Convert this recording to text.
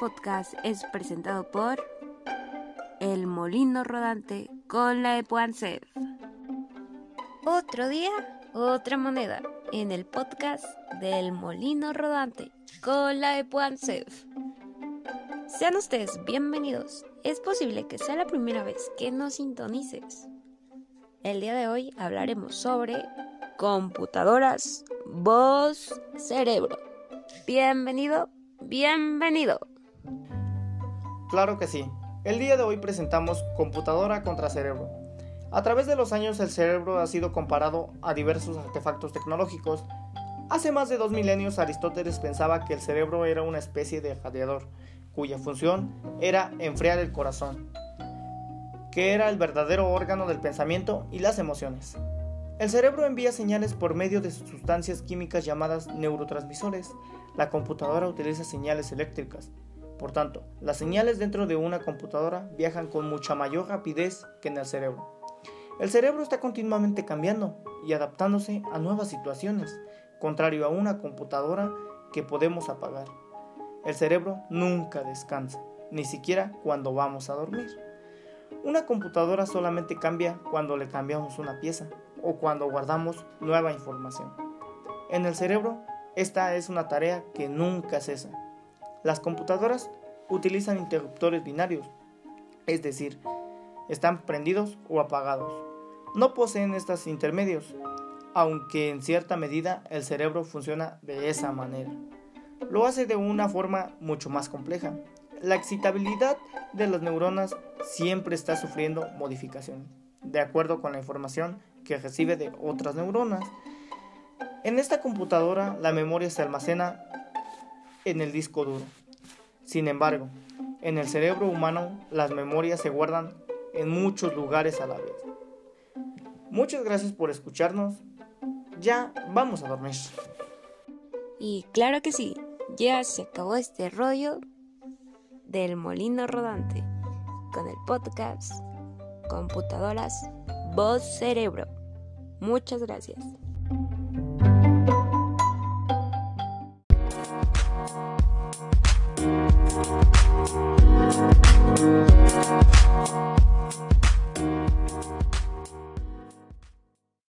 Podcast es presentado por El Molino Rodante con la Epuancef. Otro día, otra moneda en el podcast del Molino Rodante con la Epuancef. Sean ustedes bienvenidos. Es posible que sea la primera vez que nos sintonices. El día de hoy hablaremos sobre computadoras, voz, cerebro. Bienvenido, bienvenido. Claro que sí. El día de hoy presentamos computadora contra cerebro. A través de los años el cerebro ha sido comparado a diversos artefactos tecnológicos. Hace más de dos milenios Aristóteles pensaba que el cerebro era una especie de radiador, cuya función era enfriar el corazón, que era el verdadero órgano del pensamiento y las emociones. El cerebro envía señales por medio de sustancias químicas llamadas neurotransmisores. La computadora utiliza señales eléctricas. Por tanto, las señales dentro de una computadora viajan con mucha mayor rapidez que en el cerebro. El cerebro está continuamente cambiando y adaptándose a nuevas situaciones, contrario a una computadora que podemos apagar. El cerebro nunca descansa, ni siquiera cuando vamos a dormir. Una computadora solamente cambia cuando le cambiamos una pieza o cuando guardamos nueva información. En el cerebro, esta es una tarea que nunca cesa. Las computadoras utilizan interruptores binarios, es decir, están prendidos o apagados. No poseen estos intermedios, aunque en cierta medida el cerebro funciona de esa manera. Lo hace de una forma mucho más compleja. La excitabilidad de las neuronas siempre está sufriendo modificaciones, de acuerdo con la información que recibe de otras neuronas. En esta computadora la memoria se almacena en el disco duro. Sin embargo, en el cerebro humano las memorias se guardan en muchos lugares a la vez. Muchas gracias por escucharnos. Ya vamos a dormir. Y claro que sí, ya se acabó este rollo del molino rodante con el podcast Computadoras Voz Cerebro. Muchas gracias.